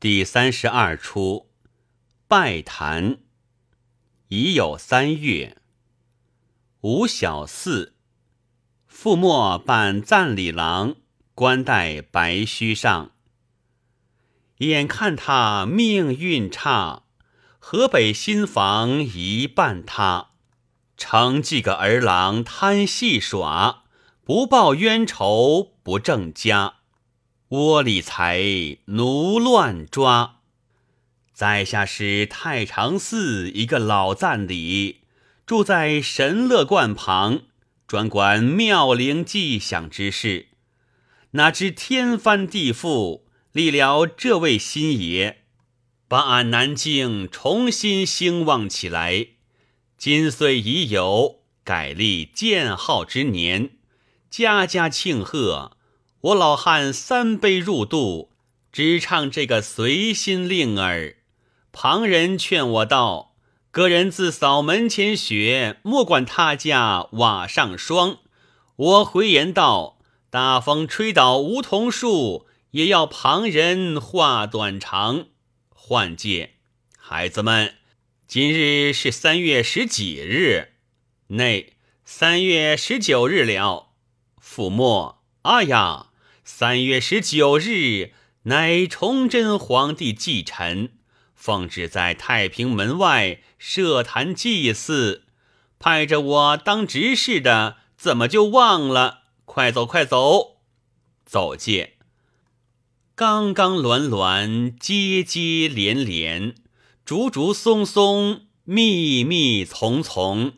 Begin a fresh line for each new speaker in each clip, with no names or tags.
第三十二出，拜坛。已有三月，吴小四，傅墨扮赞礼郎，冠戴白须上。眼看他命运差，河北新房一半塌。成几个儿郎贪戏耍，不报冤仇不正家。窝里财，奴乱抓。在下是太常寺一个老赞礼，住在神乐观旁，专管庙灵祭享之事。哪知天翻地覆，立了这位新爷，把俺南京重新兴旺起来。今岁已有改立建号之年，家家庆贺。我老汉三杯入肚，只唱这个随心令儿。旁人劝我道：“个人自扫门前雪，莫管他家瓦上霜。”我回言道：“大风吹倒梧桐树，也要旁人话短长。”换介，孩子们，今日是三月十几日？内三月十九日了。父莫，啊呀！三月十九日，乃崇祯皇帝祭辰，奉旨在太平门外设坛祭祀，派着我当执事的，怎么就忘了？快走，快走，走界。刚刚鸾鸾，接接连连，竹竹松松，密密丛丛，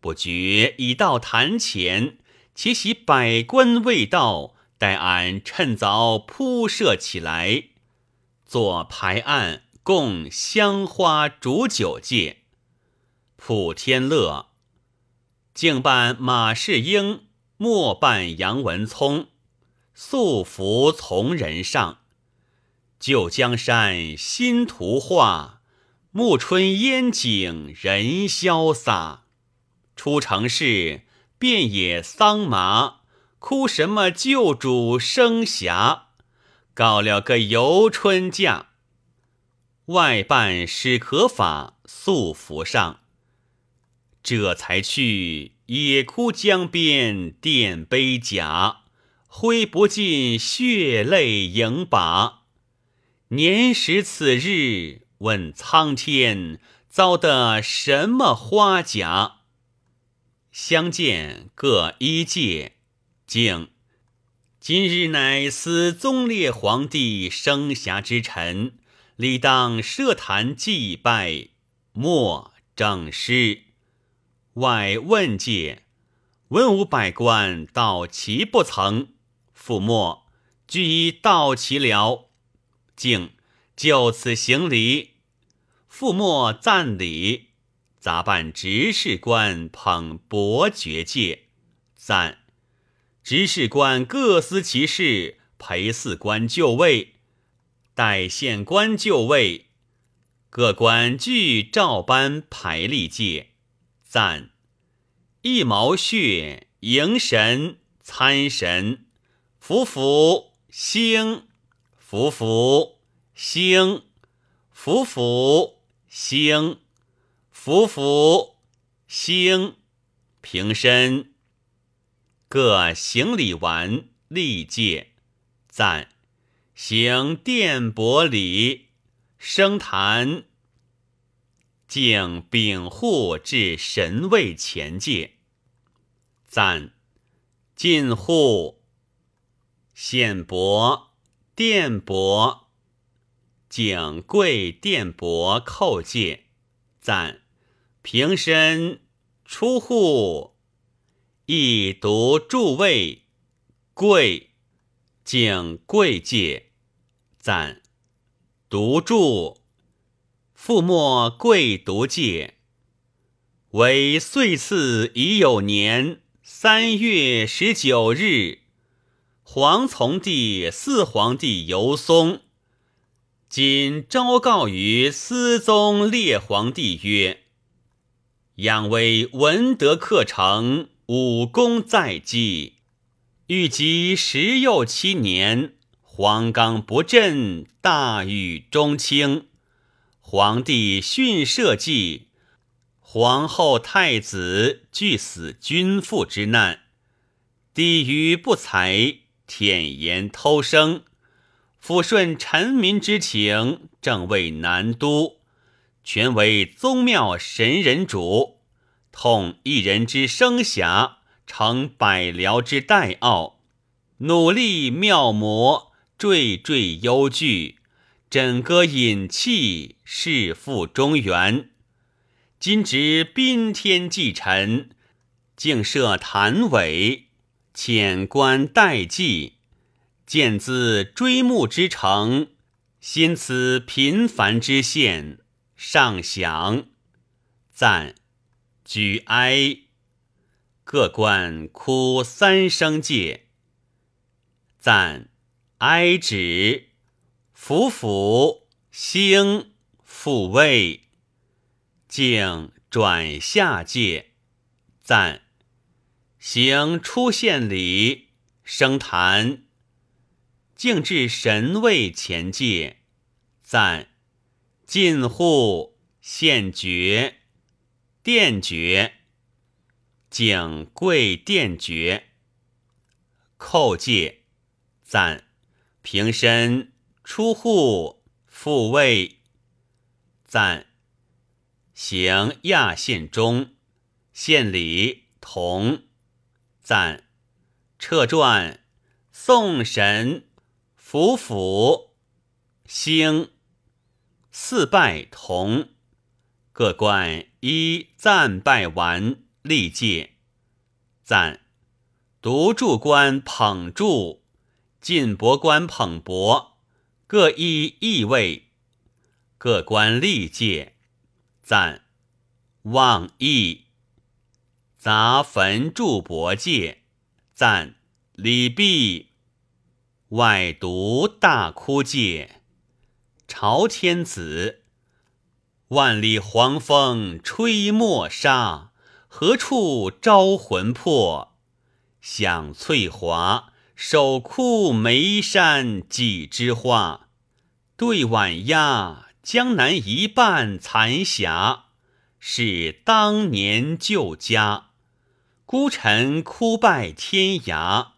不觉已到坛前，且喜百官未到。待俺趁早铺设起来，做排案，供香花煮酒戒。普天乐，敬办马士英，莫办杨文聪，素服从人上。旧江山新图画，暮春烟景人潇洒。出城市，遍野桑麻。哭什么旧主生涯，告了个游春假。外办史可法素服上，这才去野哭江边垫杯甲，挥不尽血泪盈把。年时此日，问苍天，遭得什么花甲？相见各一介。敬，今日乃思宗烈皇帝生涯之辰，理当设坛祭拜，莫正师。外问界，文武百官到齐不曾？父莫，俱已到齐了。敬，就此行礼。父莫赞礼。杂办执事官捧伯爵戒，赞。执事官各司其事，陪祀官就位，代县官就位，各官俱照班排立界，赞一毛血迎神参神，福福兴，福福兴，福福兴，福福兴，平身。各行礼完，立戒，赞行殿伯礼，升坛，敬禀户至神位前界，赞进户，献帛，殿帛，敬跪殿帛叩戒，赞平身出户。一读诸位，贵敬贵戒，赞独著父莫贵独戒。为岁次已有年三月十九日，皇从帝四皇帝游松，今昭告于思宗烈皇帝曰：养为文德克成。武功在即，欲及十又七年，黄冈不振，大禹中清。皇帝训社稷，皇后太子俱死君父之难。帝于不才，舔言偷生，抚顺臣民之情，正为南都，全为宗庙神人主，痛一人之生遐，成百僚之代傲，努力妙魔。惴惴忧惧，枕戈引气，誓复中原。今值宾天祭臣，竟设坛尾，遣官代祭。见兹追慕之诚，心此平凡之县，上享赞举哀，各官哭三声戒，赞。哀止，伏伏兴复位，竟转下界，赞行出献礼，升坛，竟至神位前界，赞进户献爵，殿爵，景贵殿爵，叩戒，赞。平身出户复位，赞行亚献中献礼同赞撤传送神伏府兴四拜同各官一赞拜完立戒赞。独柱官捧柱。晋博官捧帛，各依义位，各官历届，赞。望义，杂坟柱帛戒，赞。礼毕，外独大哭戒，朝天子，万里黄风吹墨沙，何处招魂魄？响翠华。手哭眉山几枝花，对晚鸦江南一半残霞，是当年旧家。孤臣哭拜天涯，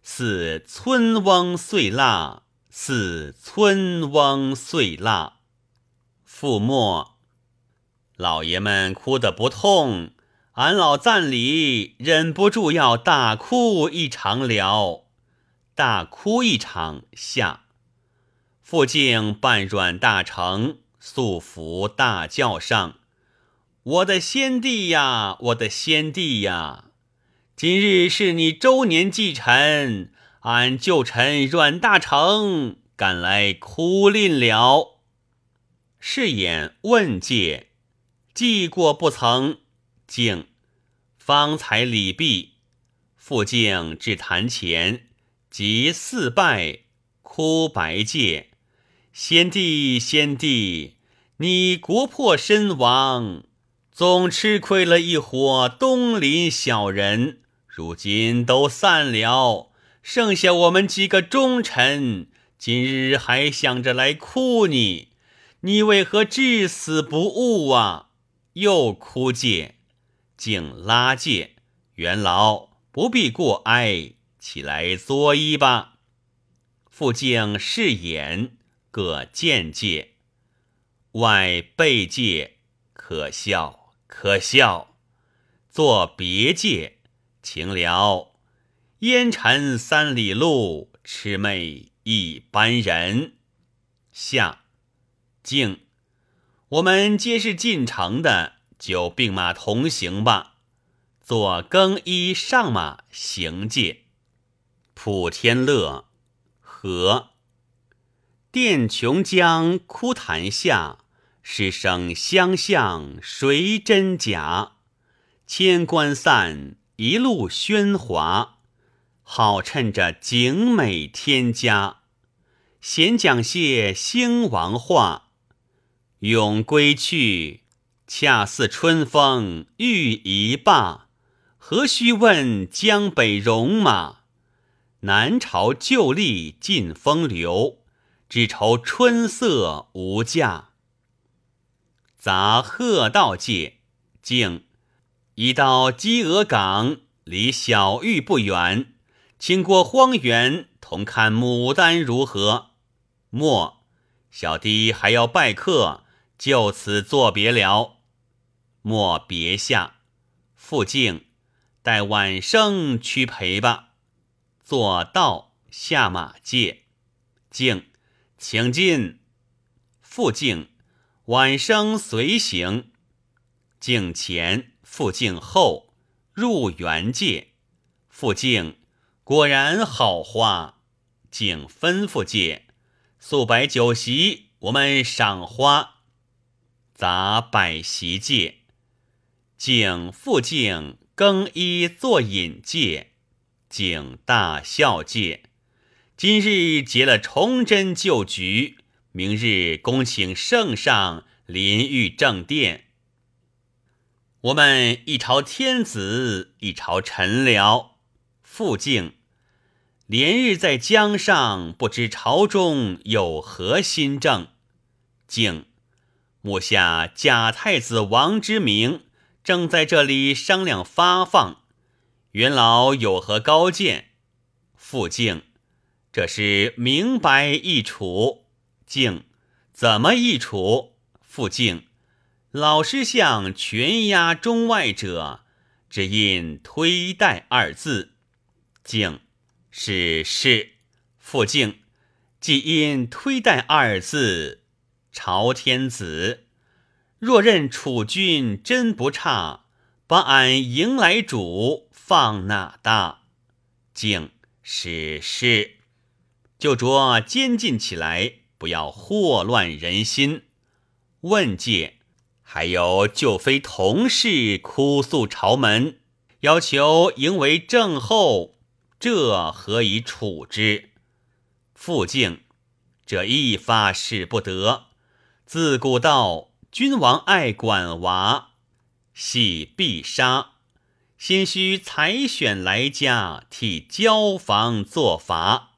似村翁碎蜡，似村翁碎蜡。覆没，老爷们哭得不痛，俺老赞礼忍不住要大哭一场了。大哭一场下，傅敬半软大成，素服大叫上。我的先帝呀，我的先帝呀！今日是你周年祭辰，俺旧臣阮大成赶来哭吝了。是言问界，祭过不曾？敬，方才礼毕，复敬至坛前。即四拜，哭白戒，先帝先帝，你国破身亡，总吃亏了一伙东林小人，如今都散了，剩下我们几个忠臣，今日还想着来哭你，你为何至死不悟啊？又哭戒，竟拉戒，元老不必过哀。起来作揖吧。复敬饰演，各见戒，外背戒，可笑可笑。作别戒，情了。烟尘三里路，魑魅一般人。下敬，我们皆是进城的，就并马同行吧。做更衣上马行界。普天乐，和殿琼江枯潭下，师生相向谁真假？千官散，一路喧哗，好趁着景美天家。闲讲些兴亡话，永归去，恰似春风欲一罢。何须问江北戎马？南朝旧历尽风流，只愁春色无价。杂贺道界，静，已到鸡鹅港，离小玉不远，请过荒原，同看牡丹如何？莫，小弟还要拜客，就此作别了。莫别下，复敬，待晚生去陪吧。坐道下马界，敬，请进。复敬，晚生随行。敬前，复敬后，入园界。复敬，果然好花。敬吩咐界。素摆酒席，我们赏花。杂摆席戒，景复敬更衣作饮戒，景大孝戒。今日结了崇祯旧局，明日恭请圣上临御正殿。我们一朝天子，一朝臣僚。复敬。连日在江上，不知朝中有何新政。敬，目下假太子王之明正在这里商量发放，元老有何高见？复敬，这是明白易处。敬，怎么易处？复敬，老师相全压中外者，只因推戴二字。敬。是是，复敬，既因推戴二字，朝天子若认楚君真不差，把俺迎来主放哪大？敬是是，就着监禁起来，不要祸乱人心。问界还有旧妃同事哭诉朝门，要求迎为正后。这何以处之？复敬，这一发使不得。自古道，君王爱管娃，喜必杀。先须采选来家，替交房作法。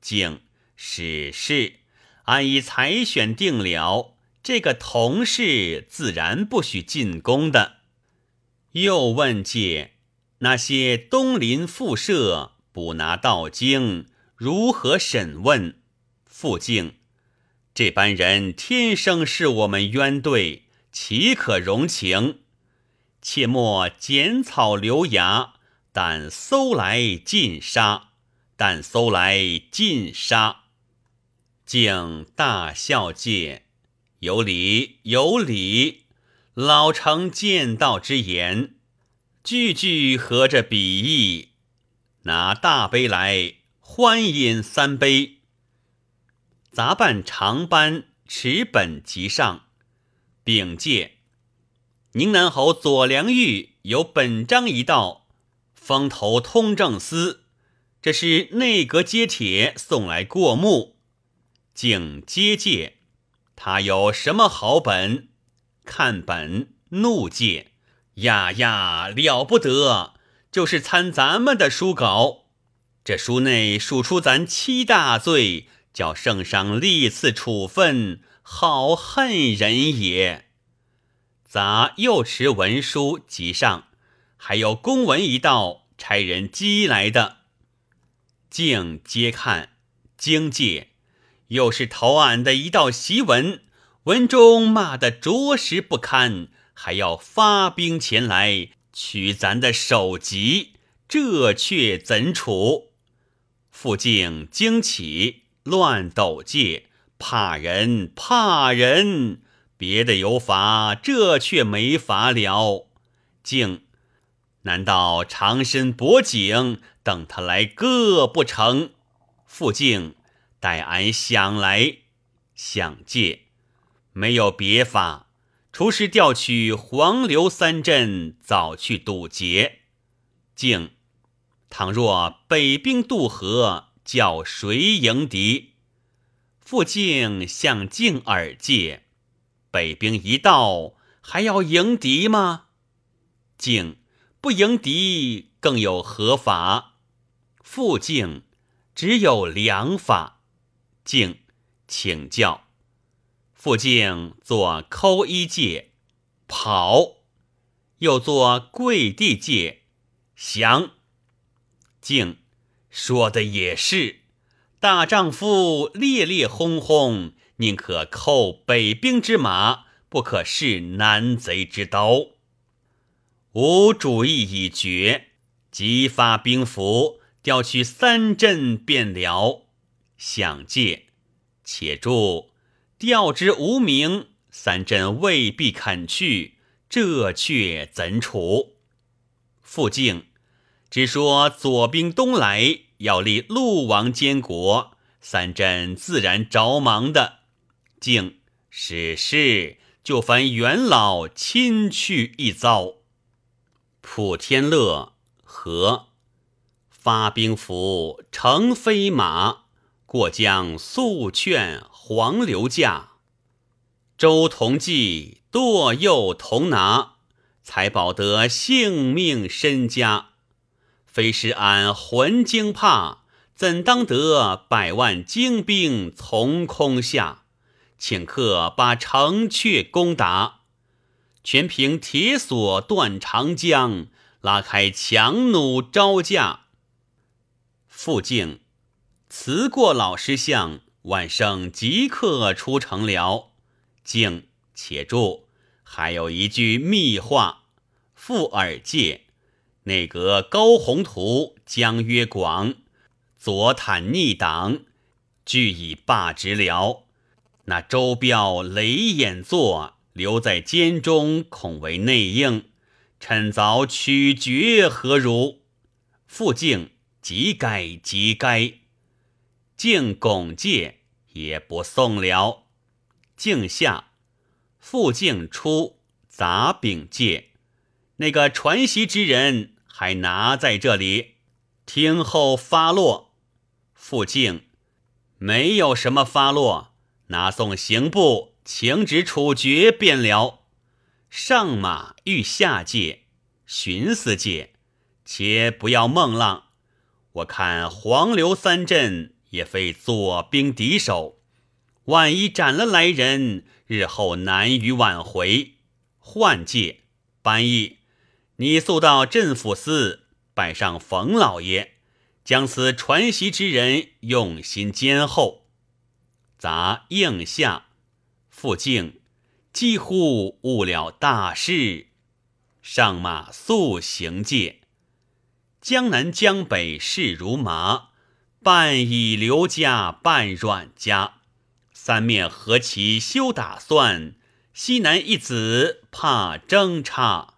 敬，史事，按以采选定了。这个同事自然不许进宫的。又问介那些东邻附舍。捕拿道经，如何审问？复敬，这般人天生是我们冤对，岂可容情？切莫剪草留芽，但搜来尽杀，但搜来尽杀。敬大孝戒，有理有理，老成见道之言，句句合着笔意。拿大杯来，欢饮三杯。杂办长班持本即上，禀介：宁南侯左良玉有本章一道，风头通政司，这是内阁接帖送来过目，竟接介。他有什么好本？看本怒介：呀呀，了不得！就是参咱们的书稿，这书内数出咱七大罪，叫圣上历次处分，好恨人也。杂又持文书即上，还有公文一道，差人寄来的，竟皆看，惊界，又是投案的一道檄文，文中骂得着实不堪，还要发兵前来。取咱的首级，这却怎处？复敬惊起，乱斗界，怕人怕人，别的有法，这却没法了。敬，难道长身薄颈，等他来割不成？复敬，待俺想来想借，没有别法。除是调取黄刘三镇，早去堵截。敬，倘若北兵渡河，叫谁迎敌？傅敬向敬耳借，北兵一到，还要迎敌吗？敬，不迎敌，更有何法？傅敬，只有良法。敬请教。傅敬做抠衣戒，跑；又做跪地戒，降。敬说的也是，大丈夫烈烈轰轰，宁可扣北兵之马，不可试南贼之刀。吾主意已决，即发兵符，调去三镇便了。想借，且住。调之无名，三镇未必肯去，这却怎处？傅敬只说左兵东来，要立陆王监国，三镇自然着忙的。敬是是，就烦元老亲去一遭。普天乐和发兵符，乘飞马过江，速劝。黄流驾，周同济堕右同拿，才保得性命身家。非是俺魂惊怕，怎当得百万精兵从空下？顷刻把城阙攻打，全凭铁索断长江，拉开强弩招架。傅敬辞过老师相。万圣即刻出城了，敬且住，还有一句密话，附耳戒。内阁高宏图、江曰广，左坦逆党，俱已罢职了。那周彪雷眼坐，留在监中，恐为内应。趁早取决何如？复敬即该即该。敬拱介也不送了，敬下复敬出杂禀介，那个传习之人还拿在这里，听候发落。复敬没有什么发落，拿送刑部请旨处决便了。上马欲下界，寻思界，且不要梦浪。我看黄流三镇。也非左兵敌手，万一斩了来人，日后难于挽回。换界班义，你速到镇抚司拜上冯老爷，将此传习之人用心监候。杂应下，复敬几乎误了大事，上马速行界。江南江北势如麻。半以刘家，半阮家，三面何其休打算？西南一子怕争差。